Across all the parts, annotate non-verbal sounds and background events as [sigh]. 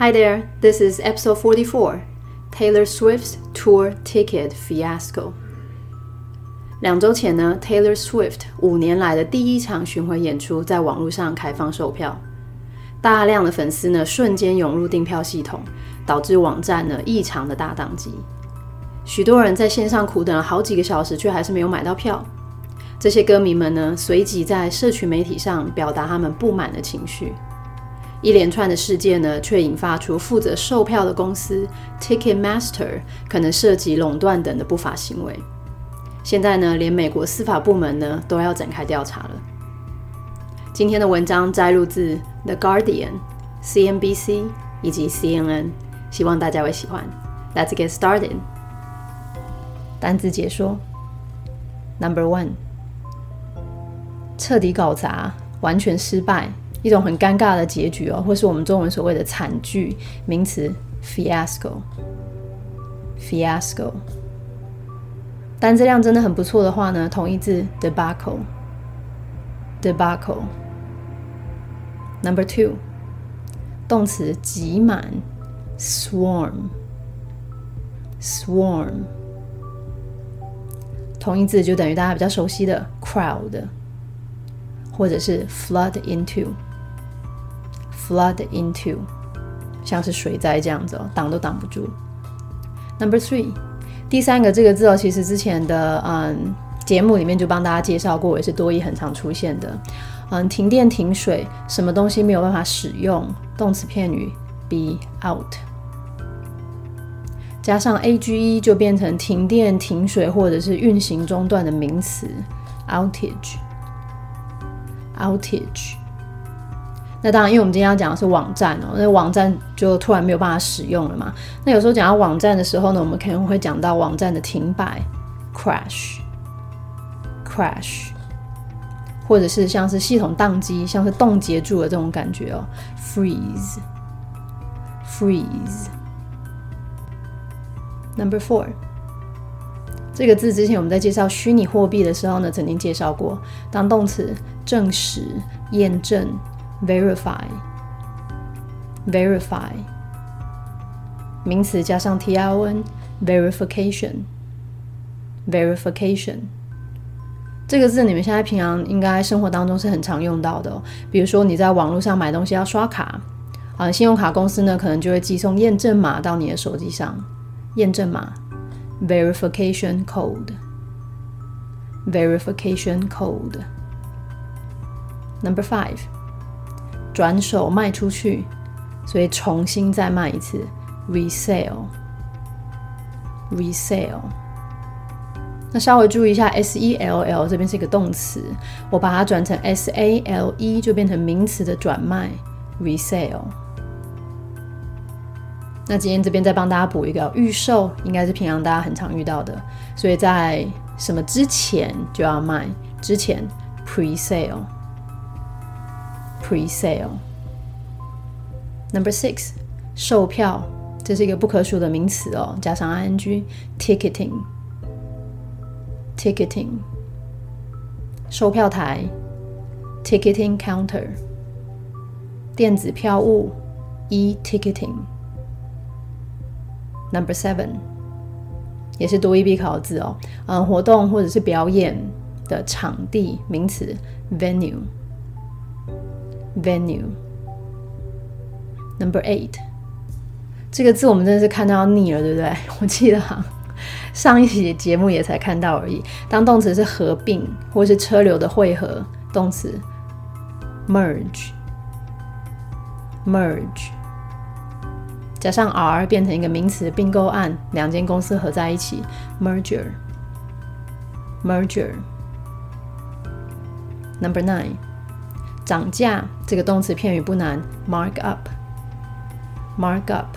Hi there, this is episode 44 Taylor Swift's Tour Ticket Fiasco. 两周前呢，Taylor Swift 五年来的第一场巡回演出在网络上开放售票，大量的粉丝呢瞬间涌入订票系统，导致网站呢异常的大宕机。许多人在线上苦等了好几个小时，却还是没有买到票。这些歌迷们呢随即在社群媒体上表达他们不满的情绪。一连串的事件呢，却引发出负责售票的公司 Ticketmaster 可能涉及垄断等的不法行为。现在呢，连美国司法部门呢都要展开调查了。今天的文章摘录自《The Guardian》、CNBC 以及 CNN，希望大家会喜欢。Let's get started。单字解说：Number one，彻底搞砸，完全失败，一种很尴尬的结局哦，或是我们中文所谓的惨剧。名词：fiasco，fiasco。单质量真的很不错的话呢，同义字 debacle，debacle。Number two，动词挤满，swarm，swarm。同义字就等于大家比较熟悉的 crowd，或者是 flood into Flood into，像是水灾这样子哦，挡都挡不住。Number three。第三个这个字哦，其实之前的嗯节目里面就帮大家介绍过，也是多义很常出现的。嗯，停电停水，什么东西没有办法使用？动词片语 be out，加上 a g e 就变成停电停水或者是运行中断的名词 outage，outage。那当然，因为我们今天要讲的是网站哦，那网站就突然没有办法使用了嘛。那有时候讲到网站的时候呢，我们可能会讲到网站的停摆 （crash），crash，或者是像是系统宕机，像是冻结住了这种感觉哦，freeze，freeze。Number four，这个字之前我们在介绍虚拟货币的时候呢，曾经介绍过，当动词证实、验证。Verify verify 名词加上 t i o n verification verification 这个字你们现在平常应该生活当中是很常用到的，哦比如说你在网络上买东西要刷卡啊，信用卡公司呢可能就会寄送验证码到你的手机上，验证码 verification code verification code number five 转手卖出去，所以重新再卖一次，resale，resale。那稍微注意一下，s e l l 这边是一个动词，我把它转成 s a l e 就变成名词的转卖，resale。那今天这边再帮大家补一个预售，应该是平常大家很常遇到的，所以在什么之前就要卖，之前 pre-sale。Pre-sale. Number six，售票，这是一个不可数的名词哦，加上 ing。Ticketing. Ticketing. 售票台。Ticketing counter. 电子票务。E-ticketing. Number seven，也是多一必考的字哦。嗯，活动或者是表演的场地，名词。Venue. Venue. Number eight，这个字我们真的是看到腻了，对不对？[laughs] 我记得哈上一期节目也才看到而已。当动词是合并或是车流的汇合，动词 merge，merge 加上 r 变成一个名词并购案，两间公司合在一起，merger，merger。Number nine。涨价这个动词片语不难，mark up，mark up，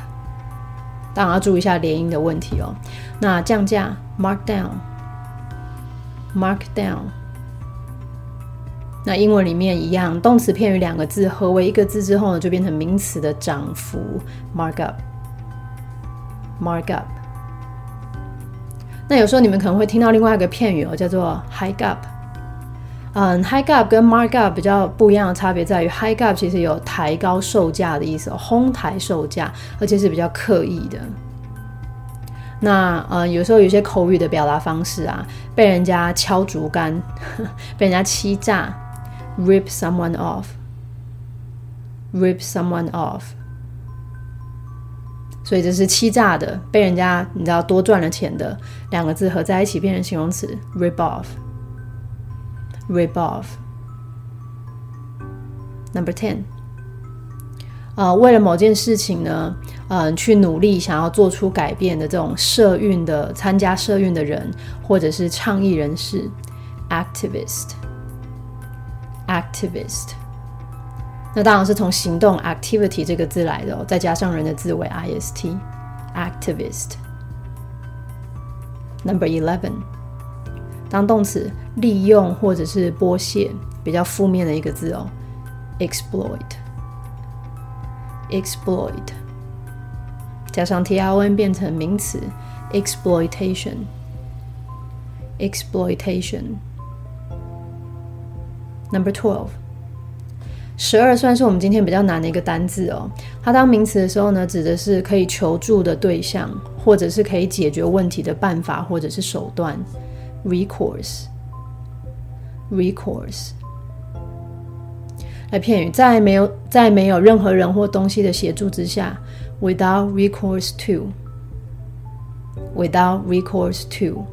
当然要注意一下连音的问题哦。那降价，mark down，mark down。那英文里面一样，动词片语两个字合为一个字之后呢，就变成名词的涨幅，mark up，mark up。那有时候你们可能会听到另外一个片语哦，叫做 hike up。嗯，high up 跟 mark up 比较不一样的差别在于，high up 其实有抬高售价的意思，哄抬售价，而且是比较刻意的。那呃，有时候有些口语的表达方式啊，被人家敲竹竿，[laughs] 被人家欺诈，rip someone off，rip someone off。所以这是欺诈的，被人家你知道多赚了钱的两个字合在一起变成形容词，rip off。Rip off. Number ten，呃，为了某件事情呢，嗯，去努力想要做出改变的这种社运的参加社运的人，或者是倡议人士，activist，activist。那当然是从行动 activity 这个字来的哦，再加上人的字尾 ist，activist。Number eleven，当动词。利用或者是剥削，比较负面的一个字哦，exploit，exploit，加上 t r o n 变成名词，exploitation，exploitation。Number twelve，十二算是我们今天比较难的一个单字哦。它当名词的时候呢，指的是可以求助的对象，或者是可以解决问题的办法或者是手段 ，recourse。recourse，来片语，在没有在没有任何人或东西的协助之下，without recourse to，without recourse to，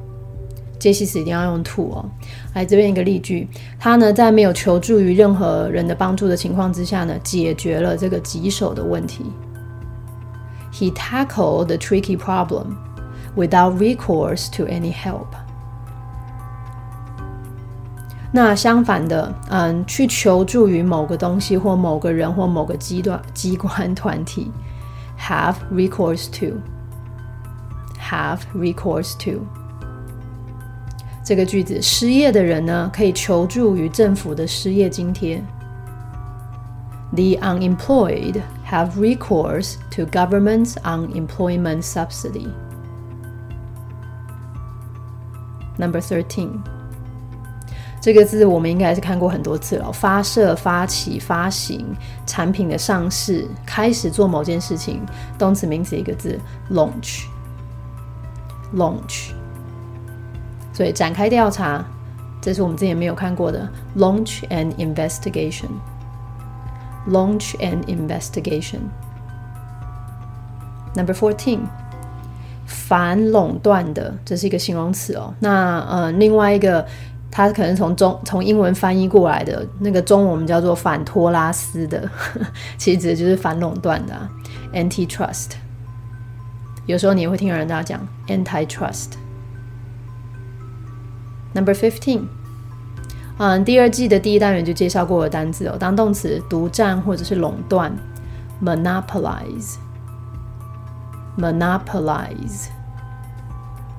介系词一定要用 to 哦。来这边一个例句，他呢在没有求助于任何人的帮助的情况之下呢，解决了这个棘手的问题。He tackled the tricky problem without recourse to any help. 那相反的，嗯，去求助于某个东西或某个人或某个机段机关团体，have recourse to，have recourse to。这个句子，失业的人呢，可以求助于政府的失业津贴。The unemployed have recourse to government's unemployment subsidy. Number thirteen. 这个字我们应该是看过很多次了。发射、发起、发行产品的上市，开始做某件事情，动词、名词一个字，launch，launch。所以展开调查，这是我们之前没有看过的，launch an investigation，launch an investigation。Number fourteen，反垄断的，这是一个形容词哦。那呃，另外一个。它可能从中从英文翻译过来的那个中文我们叫做反托拉斯的，[laughs] 其实指的就是反垄断的 antitrust。有时候你也会听人家讲 antitrust。Number fifteen，嗯，第二季的第一单元就介绍过的单词哦，当动词独占或者是垄断，monopolize，monopolize。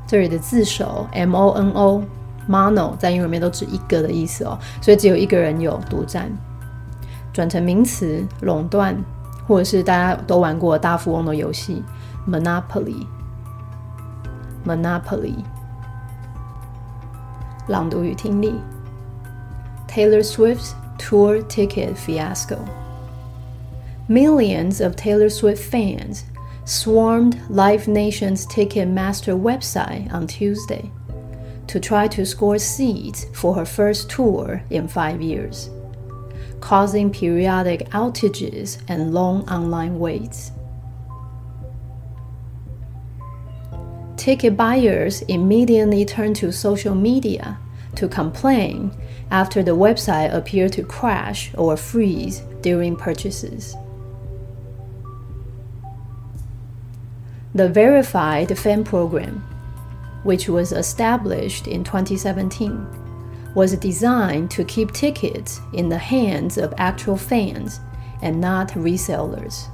这里的字首 m o n o。Mono 在英文里面都指一个的意思哦，所以只有一个人有独占。转成名词，垄断，或者是大家都玩过大富翁的游戏，Monopoly。Monopoly。朗读与听力：Taylor Swift's tour ticket fiasco. Millions of Taylor Swift fans swarmed Live Nation's Ticketmaster website on Tuesday to try to score seats for her first tour in five years, causing periodic outages and long online waits. Ticket buyers immediately turned to social media to complain after the website appeared to crash or freeze during purchases. The Verified Fan Program which was established in 2017, was designed to keep tickets in the hands of actual fans and not resellers.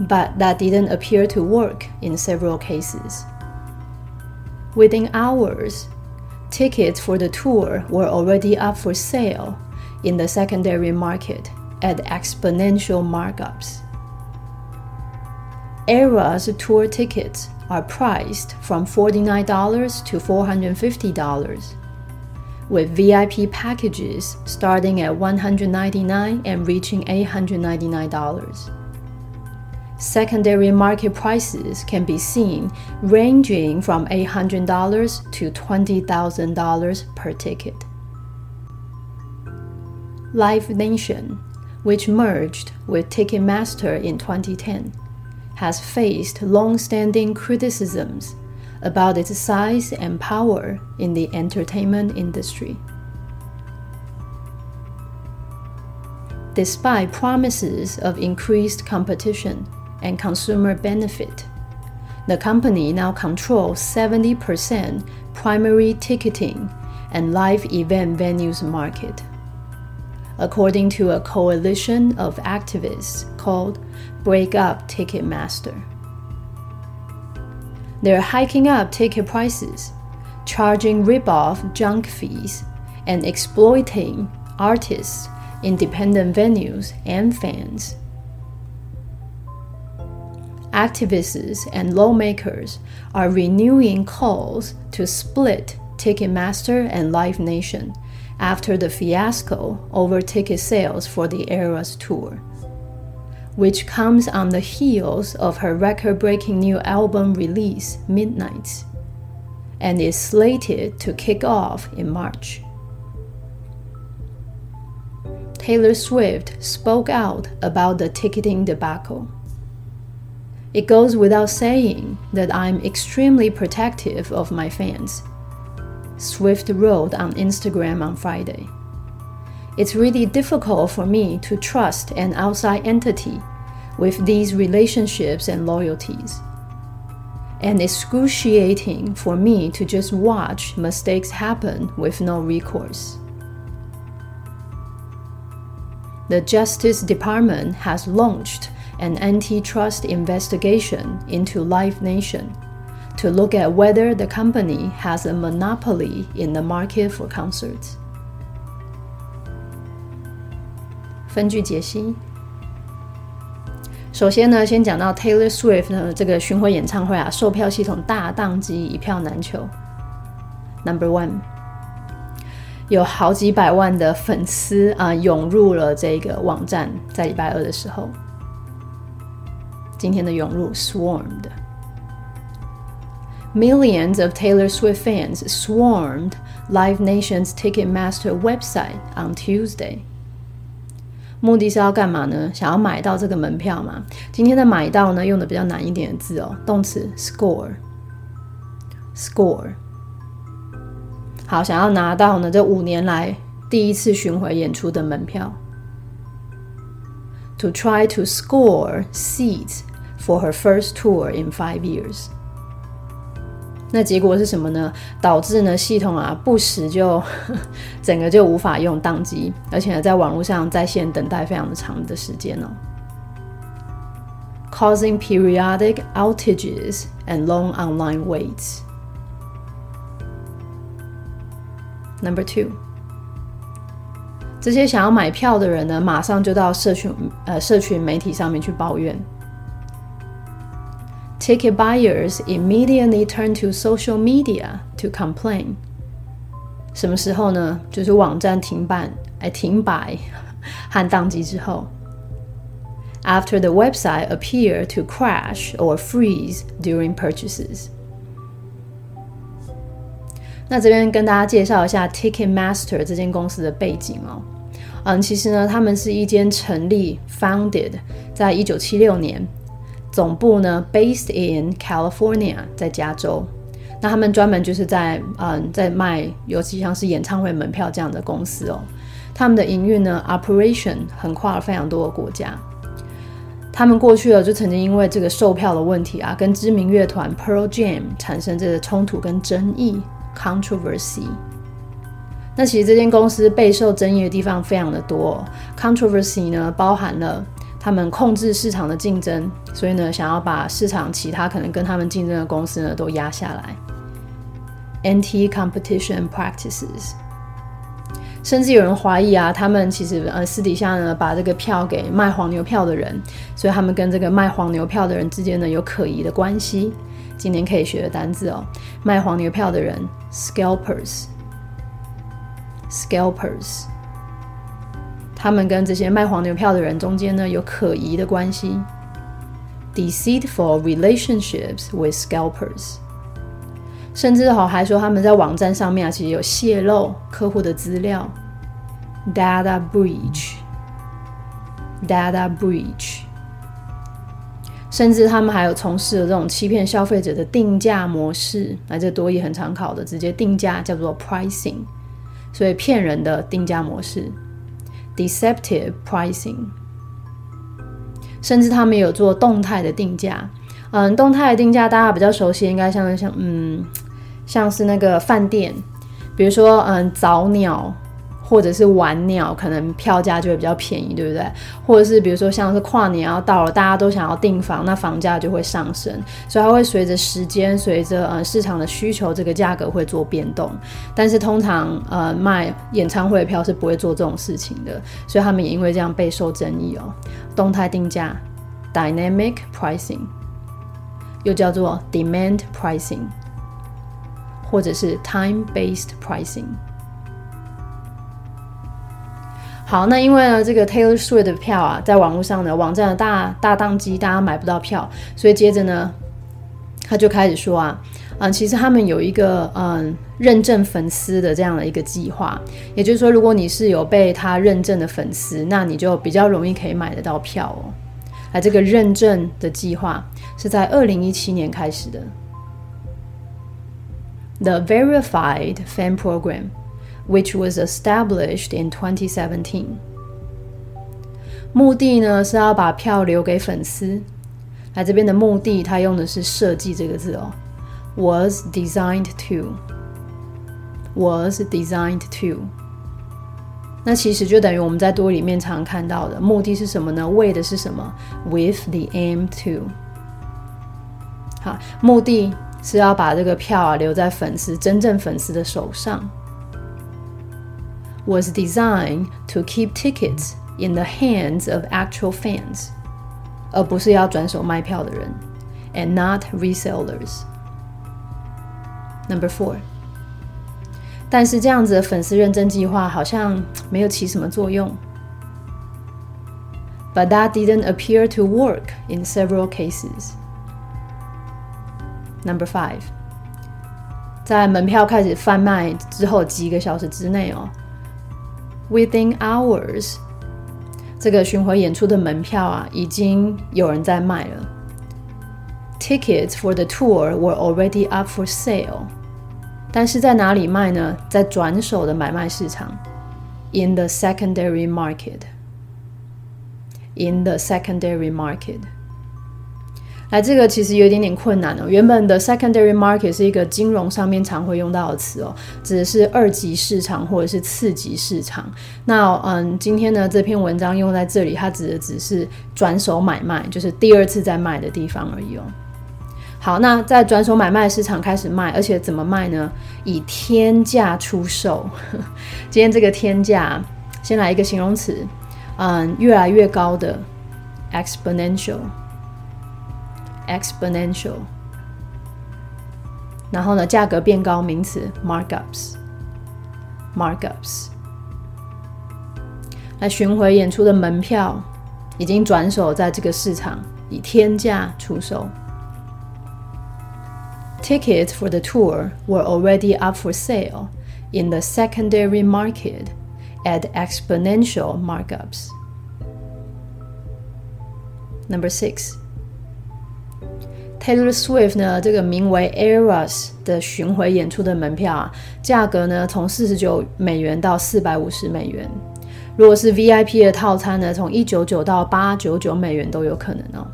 But that didn't appear to work in several cases. Within hours, tickets for the tour were already up for sale in the secondary market at exponential markups. Era's tour tickets are priced from $49 to $450, with VIP packages starting at $199 and reaching $899. Secondary market prices can be seen ranging from $800 to $20,000 per ticket. Live Nation, which merged with Ticketmaster in 2010, has faced long standing criticisms about its size and power in the entertainment industry. Despite promises of increased competition, and consumer benefit. The company now controls 70% primary ticketing and live event venues market. According to a coalition of activists called Break Up Ticketmaster. They're hiking up ticket prices, charging rip-off junk fees, and exploiting artists, independent venues, and fans activists and lawmakers are renewing calls to split Ticketmaster and Live Nation after the fiasco over ticket sales for the Eras tour, which comes on the heels of her record breaking new album release, Midnights, and is slated to kick off in March. Taylor Swift spoke out about the ticketing debacle. It goes without saying that I'm extremely protective of my fans. Swift wrote on Instagram on Friday. It's really difficult for me to trust an outside entity with these relationships and loyalties. And excruciating for me to just watch mistakes happen with no recourse. The Justice Department has launched an antitrust investigation into Live Nation to look at whether the company has a monopoly in the market for concerts. 分句解析。首先呢，先讲到 Taylor Swift 呢这个巡回演唱会啊，售票系统大宕机，一票难求。Number one，有好几百万的粉丝啊涌入了这个网站，在礼拜二的时候。今天的涌入 swarmed. Millions of Taylor Swift fans swarmed Live Nation's Ticketmaster website on Tuesday. 目的是要干嘛呢？想要买到这个门票嘛？今天的买到呢，用的比较难一点的字哦，动词 score。score。好，想要拿到呢这五年来第一次巡回演出的门票。To try to score seats for her first tour in five years。 那结果是什么呢？导致呢系统啊不时就 [laughs] 整个就无法用，宕机，而且呢在网络上在线等待非常的长的时间哦。Causing periodic outages and long online waits. Number two，这些想要买票的人呢，马上就到社群呃社群媒体上面去抱怨。Ticket buyers immediately turn to social media to complain. 什么时候呢？就是网站停办、哎停摆和宕机之后。After [laughs] the website appear to crash or freeze during purchases. 那这边跟大家介绍一下 Ticketmaster 这间公司的背景哦。嗯，其实呢，他们是一间成立 （founded） 在一九七六年 总部呢，based in California，在加州。那他们专门就是在嗯，在卖，尤其像是演唱会门票这样的公司哦。他们的营运呢，operation 横跨了非常多的国家。他们过去了就曾经因为这个售票的问题啊，跟知名乐团 Pearl Jam 产生这个冲突跟争议 controversy。那其实这间公司备受争议的地方非常的多，controversy 呢包含了。他们控制市场的竞争，所以呢，想要把市场其他可能跟他们竞争的公司呢都压下来。Anti-competition practices，甚至有人怀疑啊，他们其实呃私底下呢把这个票给卖黄牛票的人，所以他们跟这个卖黄牛票的人之间呢有可疑的关系。今年可以学的单字哦，卖黄牛票的人，scalpers。scalpers。他们跟这些卖黄牛票的人中间呢有可疑的关系，deceitful relationships with scalpers。甚至好还说他们在网站上面啊，其实有泄露客户的资料，data breach，data breach。甚至他们还有从事了这种欺骗消费者的定价模式，那这多也很常考的，直接定价叫做 pricing，所以骗人的定价模式，deceptive pricing。甚至他们有做动态的定价，嗯，动态的定价大家比较熟悉，应该像像嗯，像是那个饭店，比如说嗯早鸟。或者是晚鸟，可能票价就会比较便宜，对不对？或者是比如说像是跨年要到了，大家都想要订房，那房价就会上升，所以它会随着时间，随着呃市场的需求，这个价格会做变动。但是通常呃卖演唱会的票是不会做这种事情的，所以他们也因为这样备受争议哦。动态定价 （dynamic pricing） 又叫做 demand pricing，或者是 time-based pricing。好，那因为呢，这个 Taylor Swift 的票啊，在网络上的网站的大大宕机，大家买不到票，所以接着呢，他就开始说啊，嗯，其实他们有一个嗯认证粉丝的这样的一个计划，也就是说，如果你是有被他认证的粉丝，那你就比较容易可以买得到票哦。而这个认证的计划是在二零一七年开始的，The Verified Fan Program。Which was established in 2017。目的呢是要把票留给粉丝。来这边的目的，它用的是“设计”这个字哦，was designed to，was designed to。那其实就等于我们在多里面常看到的目的是什么呢？为的是什么？With the aim to。好，目的是要把这个票啊留在粉丝真正粉丝的手上。was designed to keep tickets in the hands of actual fans，而不是要转手卖票的人，and not resellers. Number four，但是这样子的粉丝认证计划好像没有起什么作用。But that didn't appear to work in several cases. Number five，在门票开始贩卖之后几个小时之内哦。 Within hours，这个巡回演出的门票啊，已经有人在卖了。Tickets for the tour were already up for sale，但是在哪里卖呢？在转手的买卖市场，in the secondary market。In the secondary market。 来，这个其实有一点点困难哦。原本的 secondary market 是一个金融上面常会用到的词哦，指的是二级市场或者是次级市场。那嗯，今天呢这篇文章用在这里，它指的只是转手买卖，就是第二次在卖的地方而已哦。好，那在转手买卖市场开始卖，而且怎么卖呢？以天价出售。[laughs] 今天这个天价，先来一个形容词，嗯，越来越高的 exponential。exponential，然后呢，价格变高，名词 markups，markups。来巡回演出的门票已经转手在这个市场以天价出售。Tickets for the tour were already up for sale in the secondary market at exponential markups. Number six. Taylor Swift 呢，这个名为 Eras 的巡回演出的门票啊，价格呢从四十九美元到四百五十美元。如果是 VIP 的套餐呢，从一九九到八九九美元都有可能哦。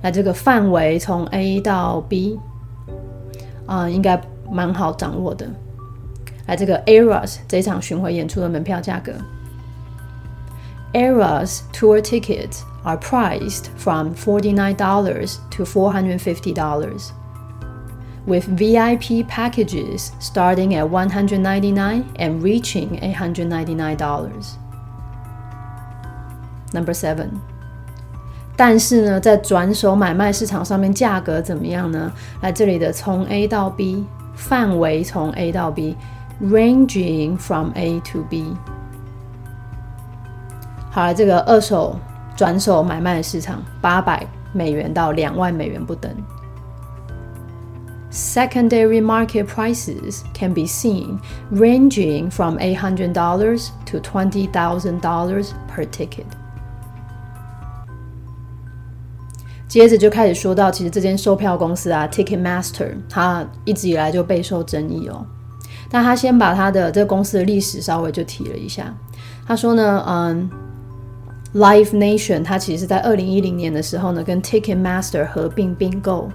那这个范围从 A 到 B，啊，应该蛮好掌握的。来，这个 Eras 这场巡回演出的门票价格 ，Eras Tour Tickets。are priced from $49 to $450, with VIP packages starting at $199 and reaching $899. Number seven. 但是呢，在转手买卖市场上面，价格怎么样呢？来这里的从 A 到 B 范围从 A 到 B， ranging from A to B。 好了，这个二手转手买卖的市场，八百美元到两万美元不等。Secondary market prices can be seen ranging from $800 to $20,000 per ticket. 接着就开始说到，其实这间售票公司啊，Ticketmaster，它一直以来就备受争议哦。但他先把他的这个公司的历史稍微就提了一下。他说呢，嗯 ，Live Nation 它其实是在二零一零年的时候呢，跟 Ticketmaster 合并并购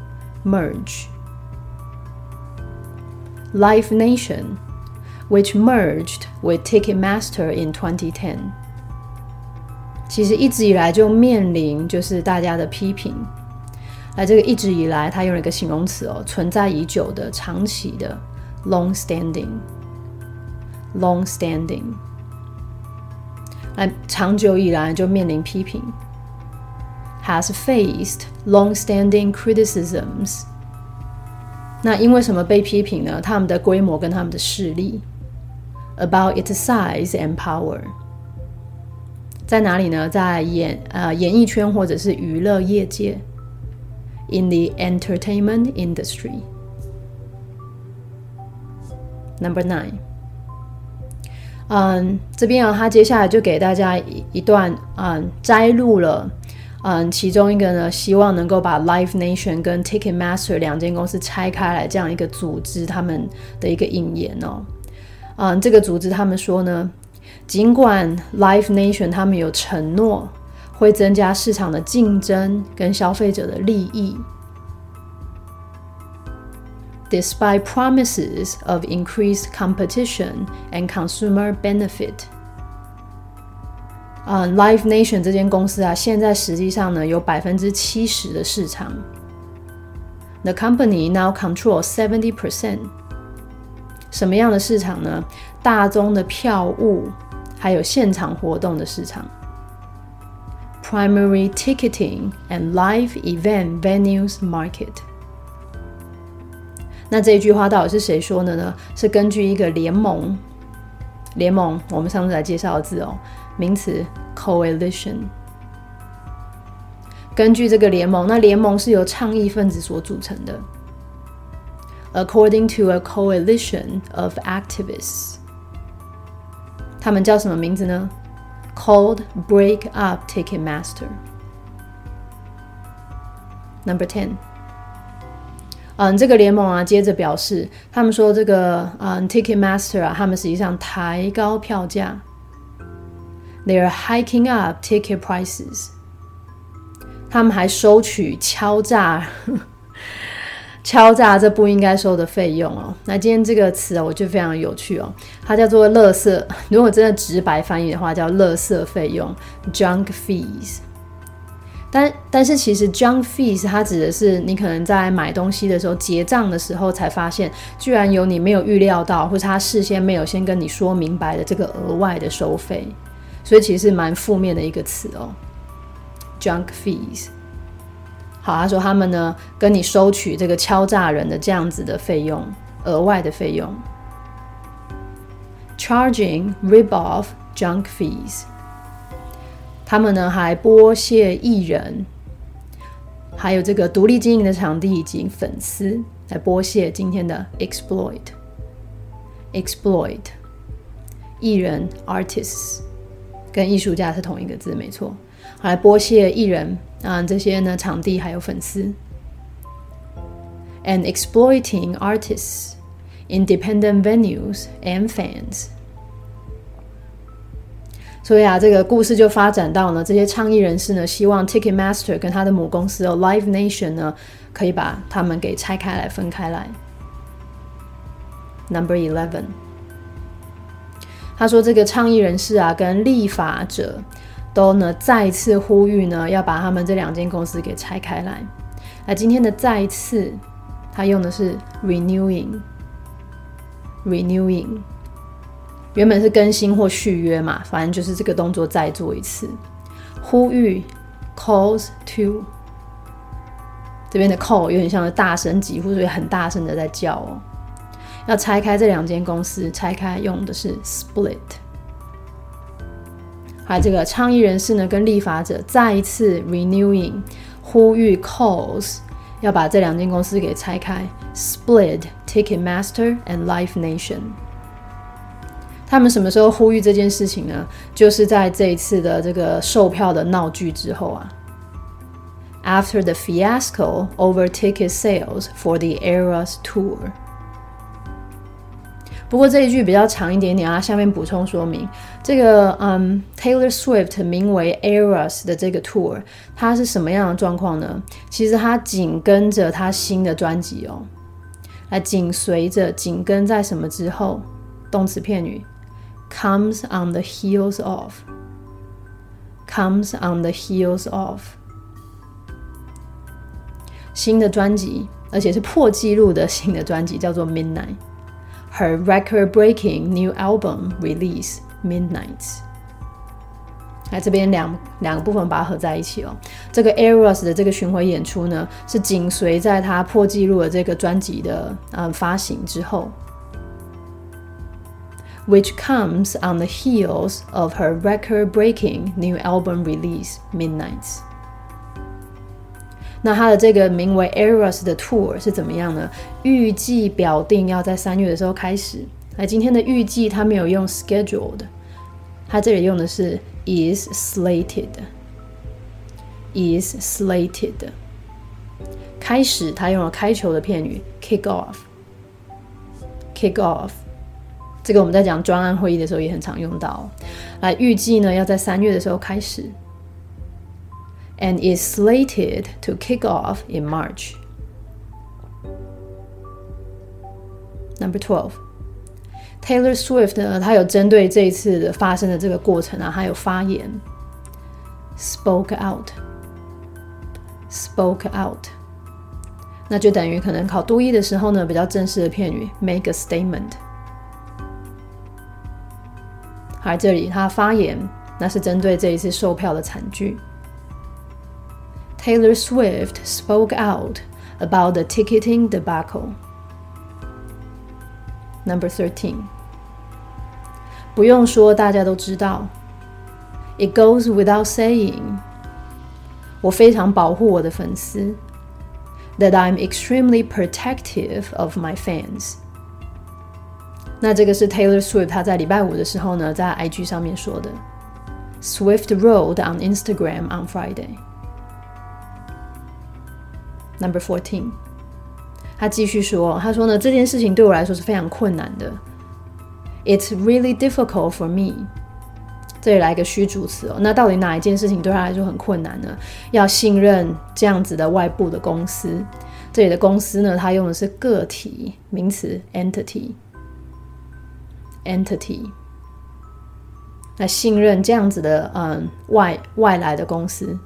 merge。Live Nation, which merged with Ticketmaster in 2010，其实一直以来就面临就是大家的批评。那这个一直以来，它用了一个形容词哦，存在已久的、长期的 （long-standing），long-standing。 那长久以来就面临批评，has faced long-standing criticisms。那因为什么被批评呢？他们的规模跟他们的势力，about its size and power，在哪里呢？在演呃演艺圈或者是娱乐业界，in the entertainment industry。Number nine， 嗯，这边啊，他接下来就给大家一一段嗯摘录了。嗯，其中一个呢，希望能够把 Live Nation 跟 Ticketmaster 两间公司拆开来，这样一个组织他们的一个引言哦。嗯，这个组织他们说呢，尽管 Live Nation 他们有承诺会增加市场的竞争跟消费者的利益 ，despite promises of increased competition and consumer benefit。嗯，Live Nation 这间公司啊，现在实际上呢有百分之七十的市场。The company now controls seventy percent。什么样的市场呢？大宗的票务，还有现场活动的市场。Primary ticketing and live event venues market。 那这一句话到底是谁说的呢？是根据一个联盟。联盟，我们上次来介绍的字哦。名词 coalition。根据这个联盟，那联盟是由倡议分子所组成的。According to a coalition of activists，他们叫什么名字呢？Called Break Up Ticketmaster。Number ten。嗯，这个联盟啊，接着表示，他们说这个嗯，Ticketmaster 啊，他们实际上抬高票价。They are hiking up ticket prices。他们还收取敲诈，[laughs] 敲诈这不应该收的费用哦。那今天这个词啊，我觉得非常有趣哦，它叫做“垃圾”。如果真的直白翻译的话，叫“垃圾费用 ”（junk fees）。但但是其实 junk fees 它指的是你可能在买东西的时候结账的时候才发现，居然有你没有预料到，或是他事先没有先跟你说明白的这个额外的收费。所以其实蛮负面的一个词哦，junk fees。好，他说他们呢跟你收取这个敲诈人的这样子的费用，额外的费用，charging rip-off junk fees。他们呢还剥削艺人，还有这个独立经营的场地以及粉丝来剥削今天的 exploit，exploit 艺人 artists。跟艺术家是同一个字，没错。来剥削艺人啊，这些呢场地还有粉丝，and exploiting artists, independent venues and fans。所以啊，这个故事就发展到呢，这些倡议人士呢，希望 Ticketmaster 跟他的母公司哦 Live Nation 呢，可以把他们给拆开来、分开来。Number eleven。他说：“这个倡议人士啊，跟立法者都呢再次呼吁呢，要把他们这两间公司给拆开来。那今天的再次，他用的是 renewing，renewing，原本是更新或续约嘛，反正就是这个动作再做一次。呼吁 calls to，这边的 call 有点像是大声疾呼，所以很大声的在叫哦。”要拆开这两间公司，拆开用的是 split。还有这个倡议人士呢，跟立法者再一次 renewing 呼吁 calls 要把这两间公司给拆开，split Ticketmaster and Live Nation。他们什么时候呼吁这件事情呢？就是在这一次的这个售票的闹剧之后啊。After the fiasco over ticket sales for the Eras tour。不过这一句比较长一点点啊，下面补充说明，这个嗯，Taylor Swift 名为 Eras 的这个 tour，它是什么样的状况呢？其实它紧跟着它新的专辑哦，来紧随着，紧跟在什么之后？动词片语。Comes on the heels of. Comes on the heels of. 新的专辑，而且是破纪录的新的专辑，叫做 Midnight。Her record-breaking new album release Midnight。来这边两两个部分把它合在一起哦。这个 Eras 的这个巡回演出呢，是紧随在他破纪录的这个专辑的呃发行之后。 which comes on the heels of her record breaking new album release, Midnights. 那它的这个名为 Eras 的 tour 是怎么样呢？预计表定要在三月的时候开始。那今天的预计它没有用 scheduled，它这里用的是 is slated，is slated。开始，它用了开球的片语 kick off，kick off。 这个我们在讲专案会议的时候也很常用到。来，预计呢要在三月的时候开始，and is slated to kick off in March. Number twelve, Taylor Swift 呢，他有针对这一次的发生的这个过程啊，他有发言，spoke out, spoke out，那就等于可能考多一的时候呢，比较正式的片语，make a statement。 而这里他发言，那是针对这一次售票的惨剧。Taylor Swift spoke out about the ticketing debacle. Number thirteen，不用说，大家都知道。It goes without saying，我非常保护我的粉丝。That I'm extremely protective of my fans。 那这个是 Taylor Swift，他在礼拜五的时候呢，在 IG 上面说的。Swift wrote on Instagram on Friday. Number fourteen，他继续说，他说呢，这件事情对我来说是非常困难的。It's really difficult for me。这里来一个虚主词哦，那到底哪一件事情对他来说很困难呢？要信任这样子的外部的公司。这里的公司呢，它用的是个体名词 entity。entity 来信任这样子的嗯外外来的公司。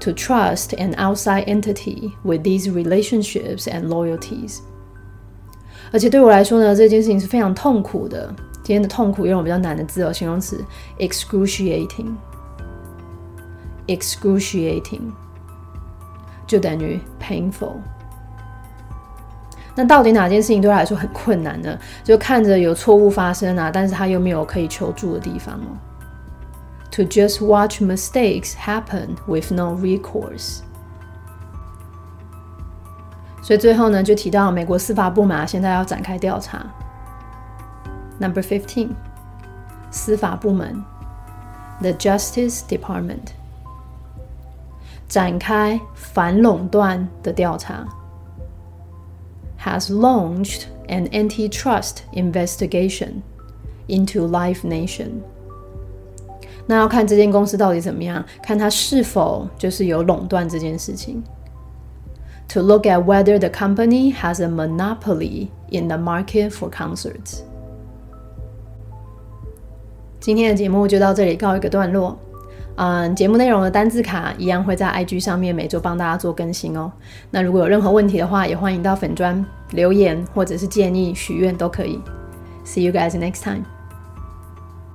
To trust an outside entity with these relationships and loyalties。而且对我来说呢，这件事情是非常痛苦的。今天的痛苦用比较难的字哦，形容词 excruciating。excruciating 就等于 painful。 那到底哪件事情对他来说很困难呢？就看着有错误发生啊，但是他又没有可以求助的地方哦。To just watch mistakes happen with no recourse。所以最后呢，就提到美国司法部门啊现在要展开调查。Number fifteen，司法部门，The Justice Department，展开反垄断的调查。has launched an antitrust investigation into Live Nation。那要看这间公司到底怎么样，看它是否就是有垄断这件事情。To look at whether the company has a monopoly in the market for concerts。今天的节目就到这里告一个段落。 嗯，节目内容的单字卡一样会在 IG 上面每周帮大家做更新哦。那如果有任何问题的话，也欢迎到粉砖留言或者是建议许愿都可以。See you guys next time.